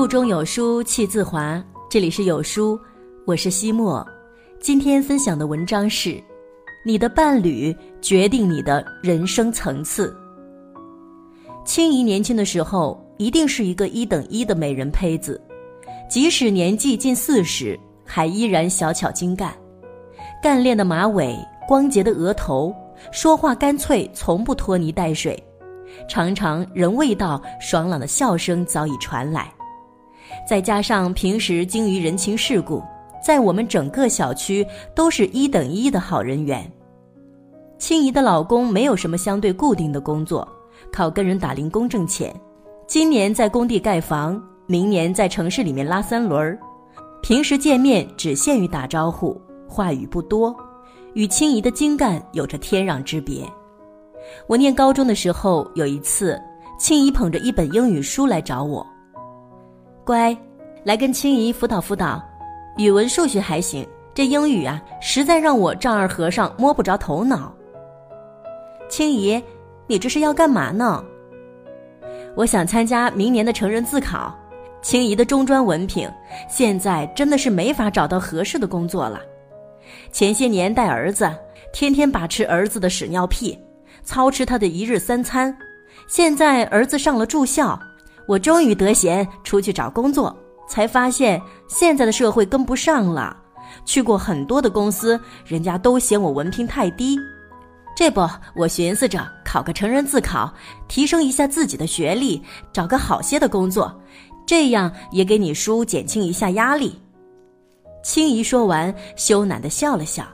腹中有书气自华，这里是有书，我是西莫。今天分享的文章是：你的伴侣决定你的人生层次。青怡年轻的时候一定是一个一等一的美人胚子，即使年纪近四十，还依然小巧精干，干练的马尾，光洁的额头，说话干脆，从不拖泥带水。常常人未到，爽朗的笑声早已传来。再加上平时精于人情世故，在我们整个小区都是一等一的好人缘。青怡的老公没有什么相对固定的工作，靠跟人打零工挣钱。今年在工地盖房，明年在城市里面拉三轮儿。平时见面只限于打招呼，话语不多，与青怡的精干有着天壤之别。我念高中的时候，有一次，青怡捧着一本英语书来找我。乖，来跟青怡辅导辅导，语文、数学还行，这英语啊，实在让我丈二和尚摸不着头脑。青怡，你这是要干嘛呢？我想参加明年的成人自考。青怡的中专文凭，现在真的是没法找到合适的工作了。前些年带儿子，天天把持儿子的屎尿屁。操持他的一日三餐，现在儿子上了住校，我终于得闲出去找工作，才发现现在的社会跟不上了。去过很多的公司，人家都嫌我文凭太低。这不，我寻思着考个成人自考，提升一下自己的学历，找个好些的工作，这样也给你叔减轻一下压力。青姨说完，羞赧的笑了笑。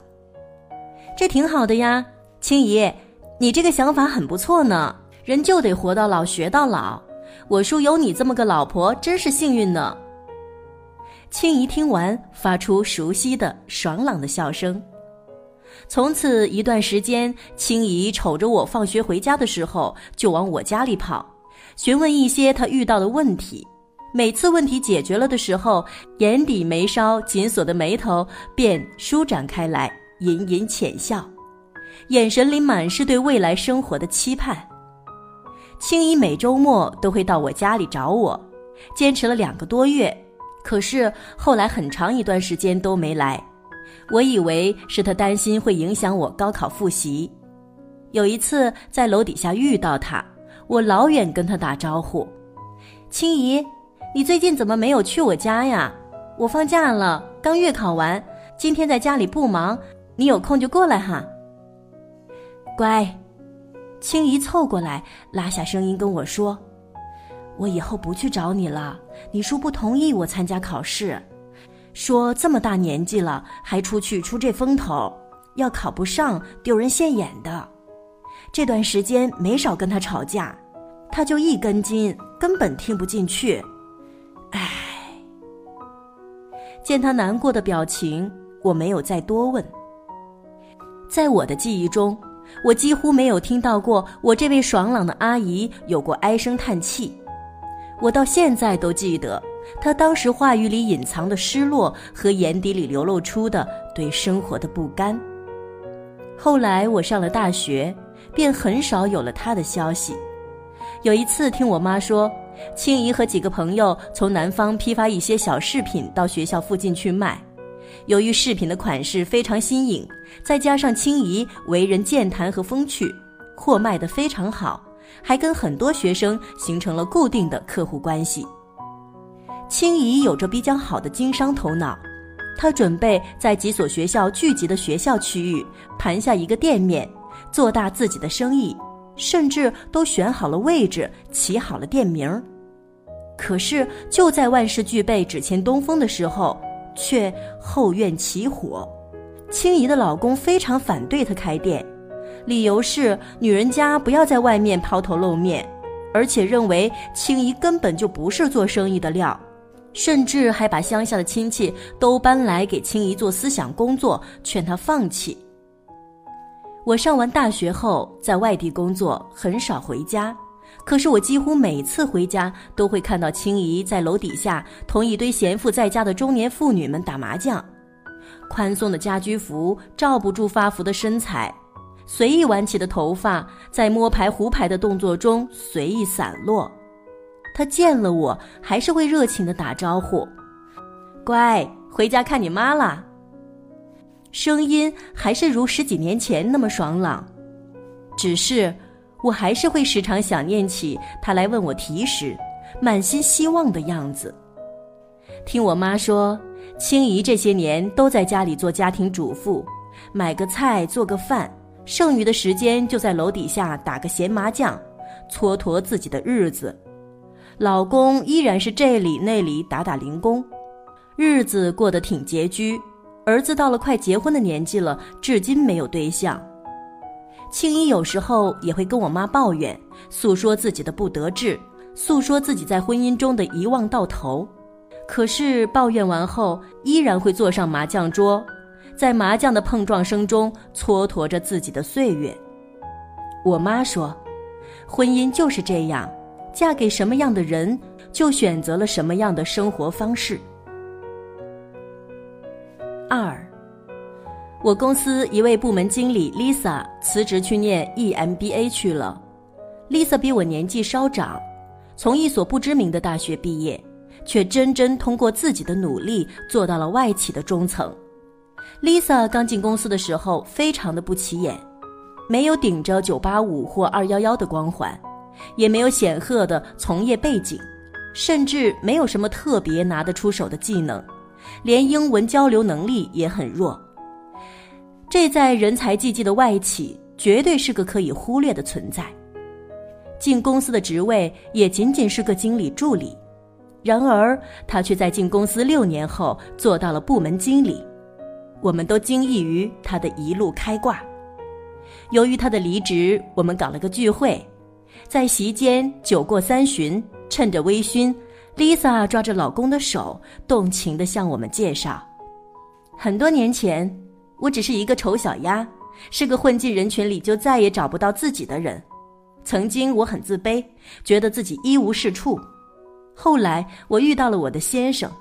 这挺好的呀，青姨。你这个想法很不错呢，人就得活到老学到老。我叔有你这么个老婆，真是幸运呢。青怡听完，发出熟悉的爽朗的笑声。从此一段时间，青怡瞅着我放学回家的时候，就往我家里跑，询问一些她遇到的问题。每次问题解决了的时候，眼底眉梢紧锁的眉头便舒展开来，隐隐浅笑。眼神里满是对未来生活的期盼。青怡每周末都会到我家里找我，坚持了两个多月，可是后来很长一段时间都没来。我以为是他担心会影响我高考复习。有一次在楼底下遇到他，我老远跟他打招呼：“青怡，你最近怎么没有去我家呀？我放假了，刚月考完，今天在家里不忙，你有空就过来哈。”乖，青怡凑过来，拉下声音跟我说：“我以后不去找你了。你叔不同意我参加考试，说这么大年纪了还出去出这风头，要考不上丢人现眼的。这段时间没少跟他吵架，他就一根筋，根本听不进去。唉，见他难过的表情，我没有再多问。在我的记忆中。”我几乎没有听到过我这位爽朗的阿姨有过唉声叹气，我到现在都记得她当时话语里隐藏的失落和眼底里流露出的对生活的不甘。后来我上了大学，便很少有了她的消息。有一次听我妈说，青姨和几个朋友从南方批发一些小饰品到学校附近去卖。由于饰品的款式非常新颖，再加上青怡为人健谈和风趣，货卖得非常好，还跟很多学生形成了固定的客户关系。青怡有着比较好的经商头脑，她准备在几所学校聚集的学校区域盘下一个店面，做大自己的生意，甚至都选好了位置，起好了店名。可是就在万事俱备，只欠东风的时候。却后院起火，青怡的老公非常反对她开店，理由是女人家不要在外面抛头露面，而且认为青怡根本就不是做生意的料，甚至还把乡下的亲戚都搬来给青怡做思想工作，劝她放弃。我上完大学后在外地工作，很少回家。可是我几乎每次回家都会看到青怡在楼底下同一堆闲赋在家的中年妇女们打麻将，宽松的家居服罩不住发福的身材，随意挽起的头发在摸牌胡牌的动作中随意散落。他见了我还是会热情的打招呼：“乖，回家看你妈啦。”声音还是如十几年前那么爽朗，只是我还是会时常想念起他来问我题时，满心希望的样子。听我妈说，青姨这些年都在家里做家庭主妇，买个菜做个饭，剩余的时间就在楼底下打个闲麻将，蹉跎自己的日子。老公依然是这里那里打打零工，日子过得挺拮据。儿子到了快结婚的年纪了，至今没有对象。青衣有时候也会跟我妈抱怨，诉说自己的不得志，诉说自己在婚姻中的一望到头。可是抱怨完后，依然会坐上麻将桌，在麻将的碰撞声中蹉跎着自己的岁月。我妈说，婚姻就是这样，嫁给什么样的人，就选择了什么样的生活方式。二，我公司一位部门经理 Lisa 辞职去念 EMBA 去了。Lisa 比我年纪稍长，从一所不知名的大学毕业，却真真通过自己的努力做到了外企的中层。Lisa 刚进公司的时候非常的不起眼，没有顶着985或211的光环，也没有显赫的从业背景，甚至没有什么特别拿得出手的技能。连英文交流能力也很弱，这在人才济济的外企绝对是个可以忽略的存在。进公司的职位也仅仅是个经理助理，然而他却在进公司六年后做到了部门经理，我们都惊异于他的一路开挂。由于他的离职，我们搞了个聚会，在席间酒过三巡，趁着微醺。Lisa 抓着老公的手，动情地向我们介绍：很多年前，我只是一个丑小鸭，是个混进人群里就再也找不到自己的人。曾经我很自卑，觉得自己一无是处。后来我遇到了我的先生，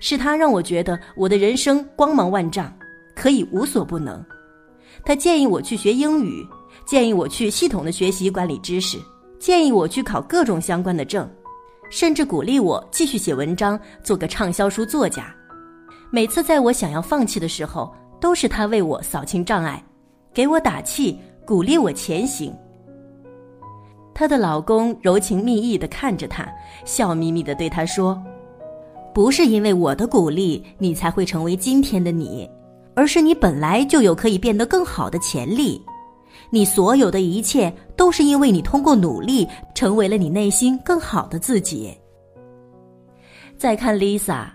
是他让我觉得我的人生光芒万丈，可以无所不能。他建议我去学英语，建议我去系统的学习管理知识，建议我去考各种相关的证。甚至鼓励我继续写文章，做个畅销书作家。每次在我想要放弃的时候，都是他为我扫清障碍，给我打气，鼓励我前行。她的老公柔情蜜意地看着她，笑眯眯地对她说：“不是因为我的鼓励，你才会成为今天的你，而是你本来就有可以变得更好的潜力。”你所有的一切都是因为你通过努力成为了你内心更好的自己。再看 Lisa，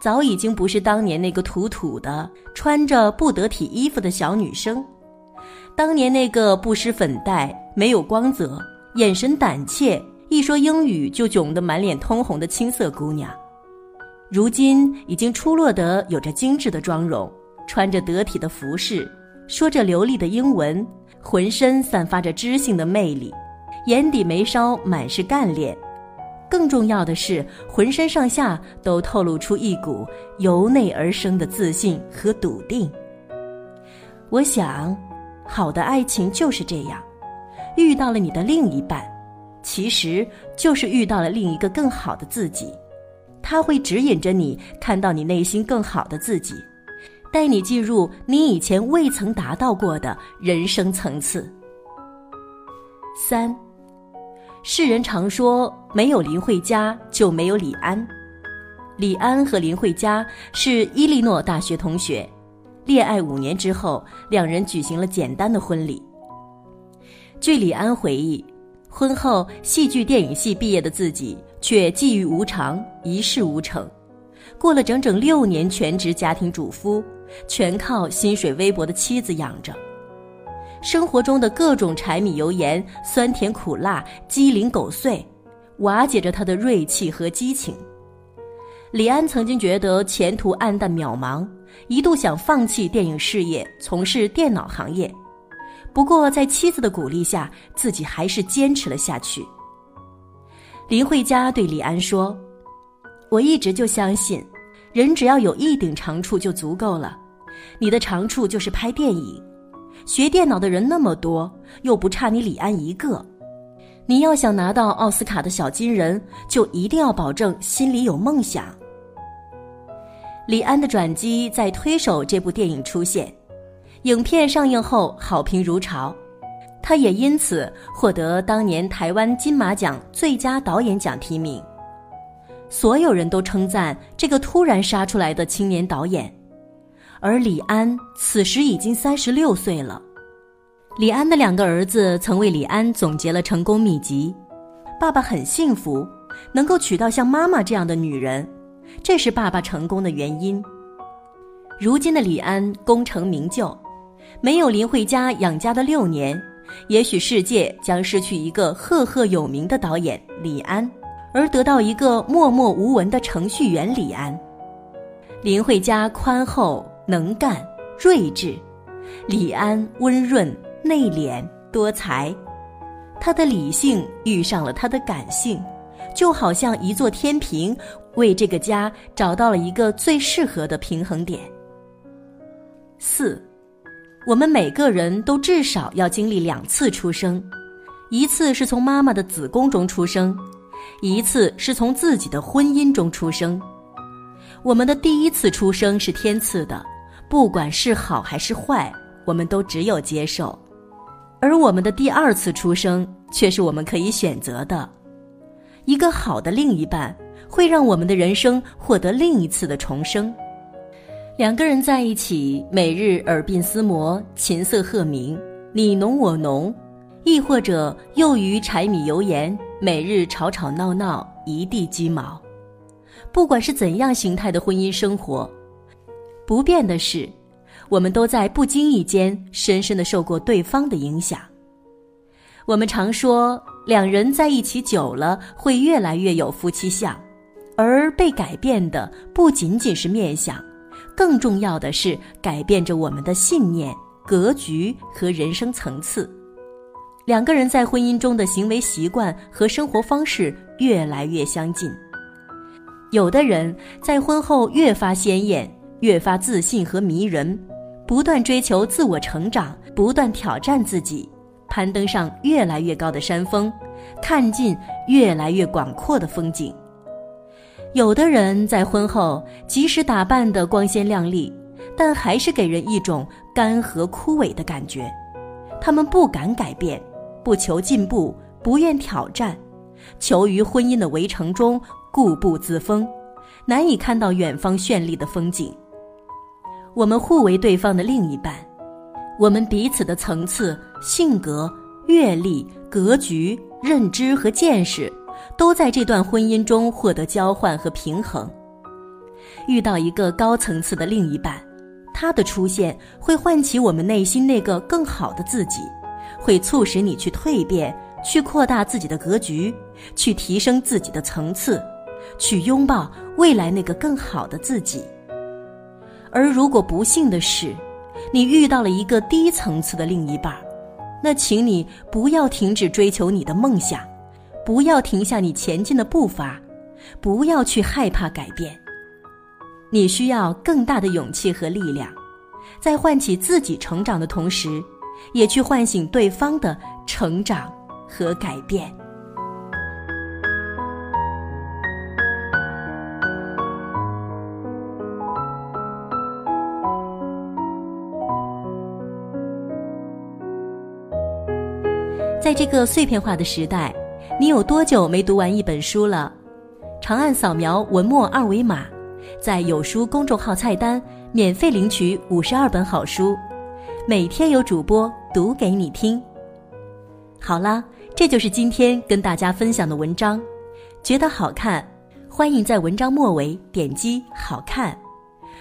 早已经不是当年那个土土的、穿着不得体衣服的小女生，当年那个不施粉黛、没有光泽、眼神胆怯、一说英语就囧得满脸通红的青涩姑娘，如今已经出落得有着精致的妆容，穿着得体的服饰，说着流利的英文。浑身散发着知性的魅力，眼底眉梢满是干练，更重要的是，浑身上下都透露出一股由内而生的自信和笃定。我想，好的爱情就是这样，遇到了你的另一半，其实就是遇到了另一个更好的自己，他会指引着你看到你内心更好的自己。带你进入你以前未曾达到过的人生层次。三，世人常说没有林慧嘉就没有李安。李安和林慧嘉是伊利诺大学同学，恋爱五年之后，两人举行了简单的婚礼。据李安回忆，婚后戏剧电影系毕业的自己却际遇无常，一事无成，过了整整六年全职家庭主夫。全靠薪水微薄的妻子养着，生活中的各种柴米油盐、酸甜苦辣、鸡零狗碎，瓦解着他的锐气和激情。李安曾经觉得前途黯淡渺茫，一度想放弃电影事业，从事电脑行业。不过在妻子的鼓励下，自己还是坚持了下去。林慧嘉对李安说：“我一直就相信。”人只要有一顶长处就足够了，你的长处就是拍电影。学电脑的人那么多，又不差你李安一个。你要想拿到奥斯卡的小金人，就一定要保证心里有梦想。李安的转机在《推手》这部电影出现，影片上映后好评如潮，他也因此获得当年台湾金马奖最佳导演奖提名。所有人都称赞这个突然杀出来的青年导演，而李安此时已经三十六岁了。李安的两个儿子曾为李安总结了成功秘籍：爸爸很幸福，能够娶到像妈妈这样的女人，这是爸爸成功的原因。如今的李安功成名就，没有林慧嘉养家的六年，也许世界将失去一个赫赫有名的导演李安，而得到一个默默无闻的程序员李安。林慧嘉宽厚能干睿智，李安温润。内敛多才，他的理性遇上了他的感性，就好像一座天平，为这个家找到了一个最适合的平衡点。四，我们每个人都至少要经历两次出生，一次是从妈妈的子宫中出生，一次是从自己的婚姻中出生。我们的第一次出生是天赐的，不管是好还是坏，我们都只有接受。而我们的第二次出生却是我们可以选择的，一个好的另一半会让我们的人生获得另一次的重生。两个人在一起，每日耳鬓厮磨，琴瑟和鸣，你侬我侬；亦或者囿于柴米油盐，每日吵吵闹闹，一地鸡毛。不管是怎样形态的婚姻生活，不变的是。我们都在不经意间深深的受过对方的影响。我们常说，两人在一起久了会越来越有夫妻相，而被改变的不仅仅是面相，更重要的是改变着我们的信念、格局和人生层次。两个人在婚姻中的行为习惯和生活方式越来越相近。有的人在婚后越发鲜艳，越发自信和迷人。不断追求自我成长，不断挑战自己，攀登上越来越高的山峰，看尽越来越广阔的风景。有的人在婚后，即使打扮得光鲜亮丽，但还是给人一种干涸枯萎的感觉。他们不敢改变，不求进步，不愿挑战，求于婚姻的围城中固步自封，难以看到远方绚丽的风景。我们互为对方的另一半，我们彼此的层次、性格、阅历、格局、认知和见识，都在这段婚姻中获得交换和平衡。遇到一个高层次的另一半，他的出现会唤起我们内心那个更好的自己，会促使你去蜕变，去扩大自己的格局，去提升自己的层次，去拥抱未来那个更好的自己。而如果不幸的是，你遇到了一个低层次的另一半，那请你不要停止追求你的梦想，不要停下你前进的步伐，不要去害怕改变。你需要更大的勇气和力量，在唤起自己成长的同时，也去唤醒对方的成长和改变。在这个碎片化的时代，你有多久没读完一本书了？长按扫描文末二维码，在有书公众号菜单免费领取五十二本好书，每天有主播读给你听。好啦，这就是今天跟大家分享的文章，觉得好看，欢迎在文章末尾点击“好看”，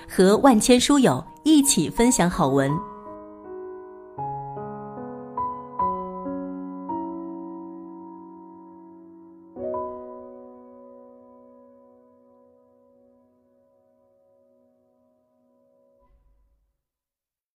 和万千书友一起分享好文。